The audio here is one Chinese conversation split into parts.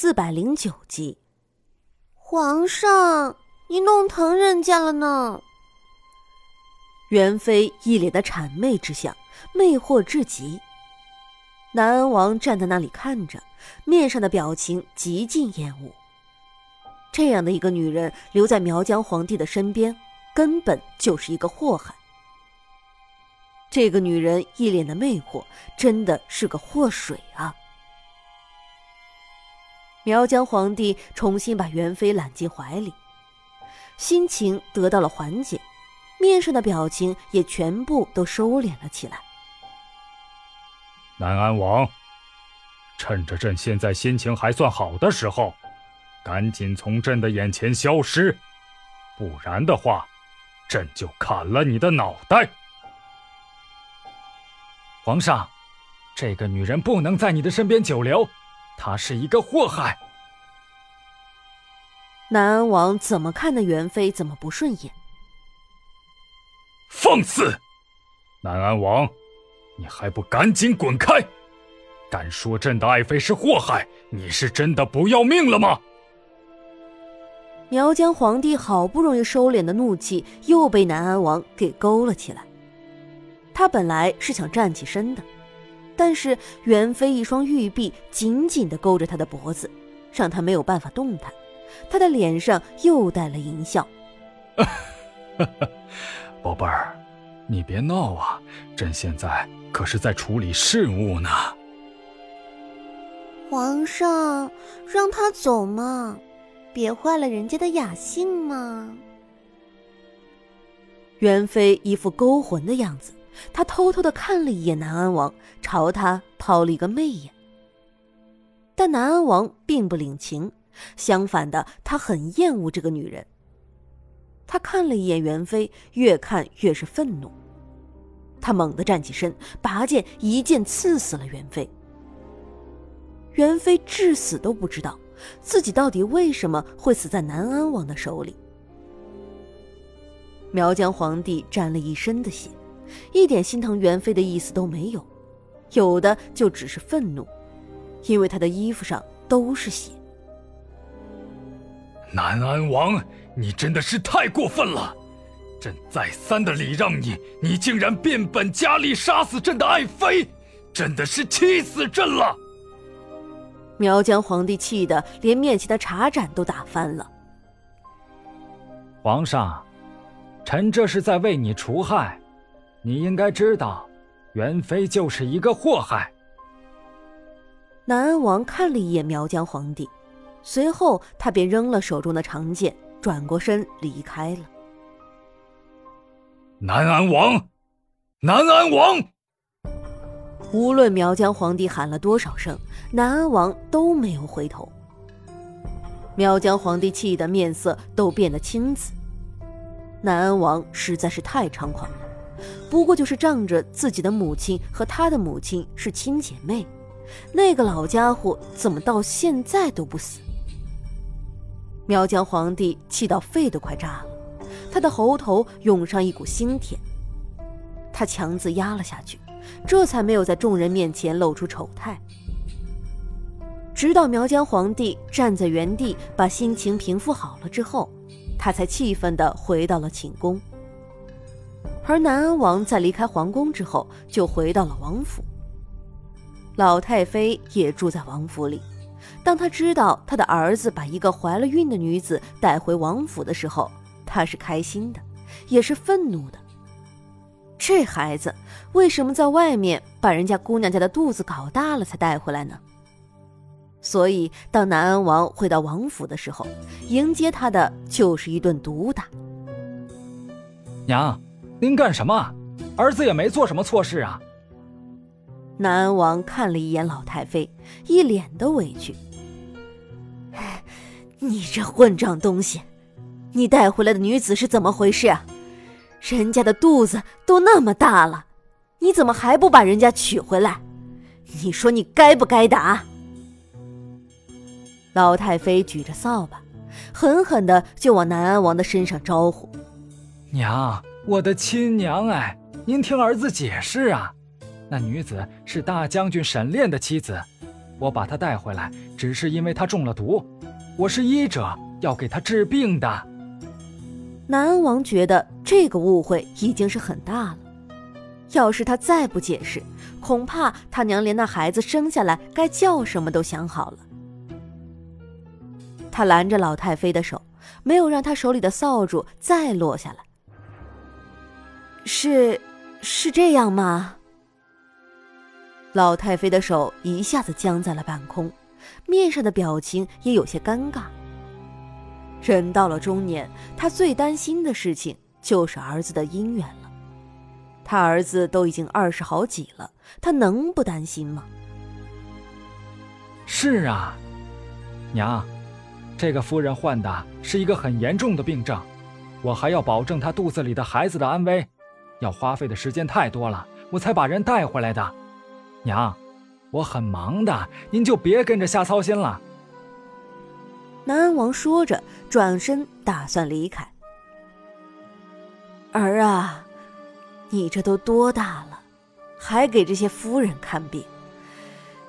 四百零九集。皇上，你弄疼人家了呢。元妃一脸的谄媚之相，魅惑至极。南安王站在那里看着，面上的表情极尽厌恶。这样的一个女人留在苗疆皇帝的身边，根本就是一个祸害。这个女人一脸的魅惑，真的是个祸水啊！苗疆皇帝重新把元妃揽进怀里，心情得到了缓解，面上的表情也全部都收敛了起来。南安王，趁着朕现在心情还算好的时候，赶紧从朕的眼前消失，不然的话，朕就砍了你的脑袋。皇上，这个女人不能在你的身边久留，她是一个祸害。南安王怎么看那元妃怎么不顺眼？放肆！南安王，你还不赶紧滚开！敢说朕的爱妃是祸害，你是真的不要命了吗？苗疆皇帝好不容易收敛的怒气又被南安王给勾了起来。他本来是想站起身的，但是元妃一双玉臂紧紧地勾着他的脖子，让他没有办法动弹。他的脸上又带了淫笑：“ 宝贝儿，你别闹啊！朕现在可是在处理事务呢。”皇上，让他走嘛，别坏了人家的雅兴嘛。元妃一副勾魂的样子。他偷偷的看了一眼南安王，朝他抛了一个媚眼。但南安王并不领情，相反的，他很厌恶这个女人。他看了一眼元妃，越看越是愤怒。他猛地站起身，拔剑一剑刺死了元妃。元妃至死都不知道自己到底为什么会死在南安王的手里。苗疆皇帝沾了一身的血。一点心疼元妃的意思都没有，有的就只是愤怒，因为他的衣服上都是血。南安王，你真的是太过分了！朕再三的礼让你，你竟然变本加厉杀死朕的爱妃，真的是气死朕了！苗疆皇帝气得连面前的茶盏都打翻了。皇上，臣这是在为你除害。你应该知道，元妃就是一个祸害。南安王看了一眼苗疆皇帝，随后他便扔了手中的长剑，转过身离开了。南安王，南安王！无论苗疆皇帝喊了多少声，南安王都没有回头。苗疆皇帝气得面色都变得青紫。南安王实在是太猖狂了。不过就是仗着自己的母亲和他的母亲是亲姐妹，那个老家伙怎么到现在都不死？苗疆皇帝气到肺都快炸了，他的喉头涌上一股腥甜，他强自压了下去，这才没有在众人面前露出丑态。直到苗疆皇帝站在原地把心情平复好了之后，他才气愤地回到了寝宫。而南安王在离开皇宫之后，就回到了王府。老太妃也住在王府里。当她知道她的儿子把一个怀了孕的女子带回王府的时候，她是开心的，也是愤怒的。这孩子为什么在外面把人家姑娘家的肚子搞大了才带回来呢？所以，当南安王回到王府的时候，迎接他的就是一顿毒打。娘。您干什么？儿子也没做什么错事啊。南安王看了一眼老太妃，一脸的委屈。你这混账东西，你带回来的女子是怎么回事啊？人家的肚子都那么大了，你怎么还不把人家娶回来？你说你该不该打？老太妃举着扫把，狠狠的就往南安王的身上招呼。娘。我的亲娘哎，您听儿子解释啊！那女子是大将军沈炼的妻子，我把她带回来，只是因为她中了毒。我是医者，要给她治病的。南安王觉得这个误会已经是很大了，要是他再不解释，恐怕他娘连那孩子生下来该叫什么都想好了。他拦着老太妃的手，没有让她手里的扫帚再落下来。是，是这样吗？老太妃的手一下子僵在了半空，面上的表情也有些尴尬。人到了中年，她最担心的事情就是儿子的姻缘了。她儿子都已经二十好几了，她能不担心吗？是啊，娘，这个夫人患的是一个很严重的病症，我还要保证她肚子里的孩子的安危，要花费的时间太多了，我才把人带回来的。娘，我很忙的，您就别跟着瞎操心了。南安王说着，转身打算离开。儿啊，你这都多大了，还给这些夫人看病？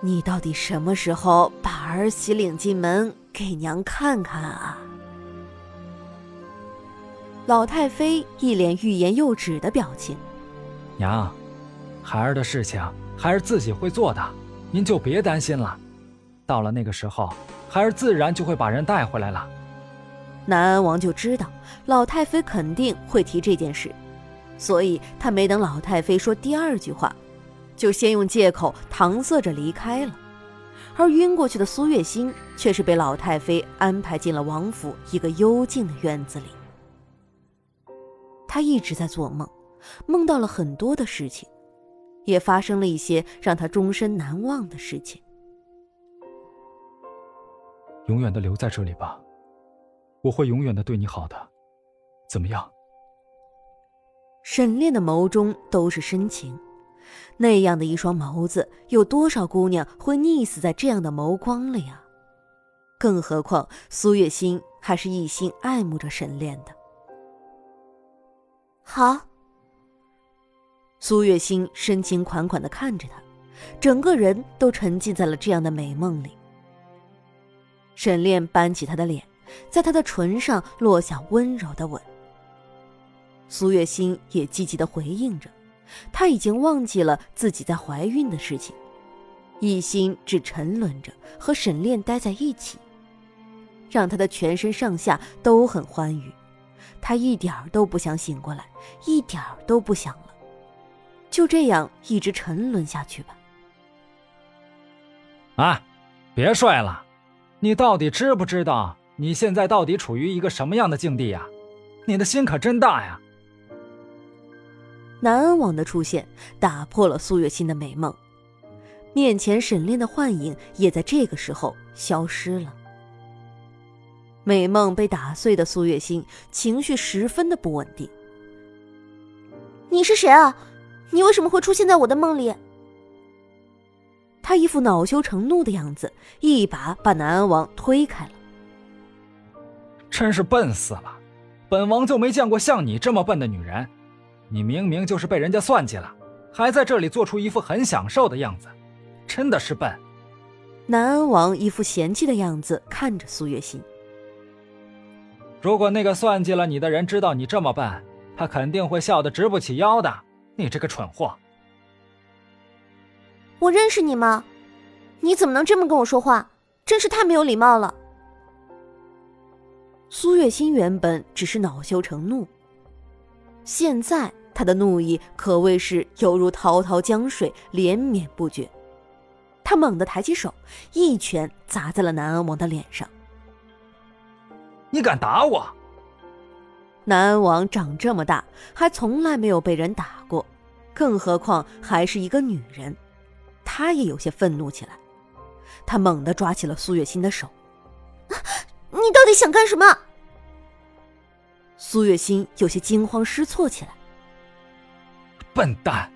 你到底什么时候把儿媳领进门给娘看看啊？老太妃一脸欲言又止的表情。娘，孩儿的事情。孩儿自己会做的，您就别担心了。到了那个时候，孩儿自然就会把人带回来了。南安王就知道老太妃肯定会提这件事，所以他没等老太妃说第二句话，就先用借口搪塞着离开了。而晕过去的苏月心却是被老太妃安排进了王府一个幽静的院子里。他一直在做梦，梦到了很多的事情。也发生了一些让他终身难忘的事情。永远的留在这里吧，我会永远的对你好的，怎么样？沈炼的眸中都是深情，那样的一双眸子，有多少姑娘会溺死在这样的眸光里啊？更何况苏月心还是一心爱慕着沈炼的。好。苏月心深情款款的看着他，整个人都沉浸在了这样的美梦里。沈炼扳起他的脸，在他的唇上落下温柔的吻。苏月心也积极的回应着，她已经忘记了自己在怀孕的事情，一心只沉沦着和沈炼待在一起，让他的全身上下都很欢愉。他一点儿都不想醒过来，一点儿都不想了。就这样一直沉沦下去吧。啊，别睡了，你到底知不知道你现在到底处于一个什么样的境地呀？你的心可真大呀！南安王的出现打破了苏月心的美梦，面前沈炼的幻影也在这个时候消失了。美梦被打碎的苏月心情绪十分的不稳定。你是谁啊？你为什么会出现在我的梦里？他一副恼羞成怒的样子，一把把南安王推开了。真是笨死了！本王就没见过像你这么笨的女人。你明明就是被人家算计了，还在这里做出一副很享受的样子，真的是笨。南安王一副嫌弃的样子看着苏月心。如果那个算计了你的人知道你这么笨，他肯定会笑得直不起腰的。你这个蠢货！我认识你吗？你怎么能这么跟我说话？真是太没有礼貌了。苏月心原本只是恼羞成怒，现在他的怒意可谓是犹如滔滔江水，连绵不绝。他猛地抬起手，一拳砸在了南安王的脸上。你敢打我！南安王长这么大，还从来没有被人打过，更何况还是一个女人。他也有些愤怒起来，他猛地抓起了苏月心的手：“你到底想干什么？”苏月心有些惊慌失措起来：“笨蛋，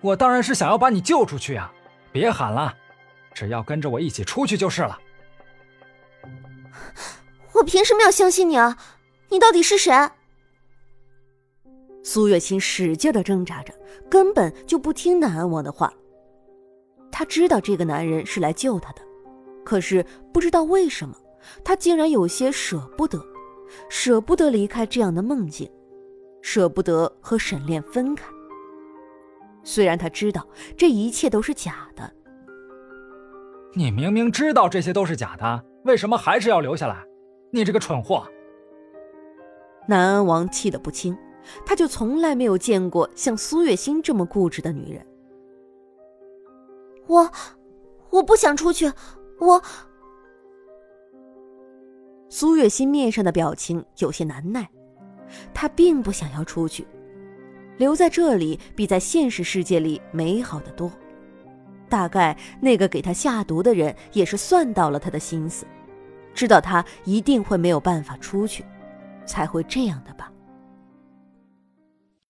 我当然是想要把你救出去啊！别喊了，只要跟着我一起出去就是了。”我凭什么要相信你啊？你到底是谁？苏月心使劲的挣扎着，根本就不听南安王的话。他知道这个男人是来救他的，可是不知道为什么，他竟然有些舍不得，舍不得离开这样的梦境，舍不得和沈炼分开。虽然他知道这一切都是假的。你明明知道这些都是假的，为什么还是要留下来？你这个蠢货！南安王气得不轻，他就从来没有见过像苏月心这么固执的女人。我，我不想出去。我。苏月心面上的表情有些难耐，她并不想要出去，留在这里比在现实世界里美好的多。大概那个给她下毒的人也是算到了她的心思，知道他一定会没有办法出去，才会这样的吧。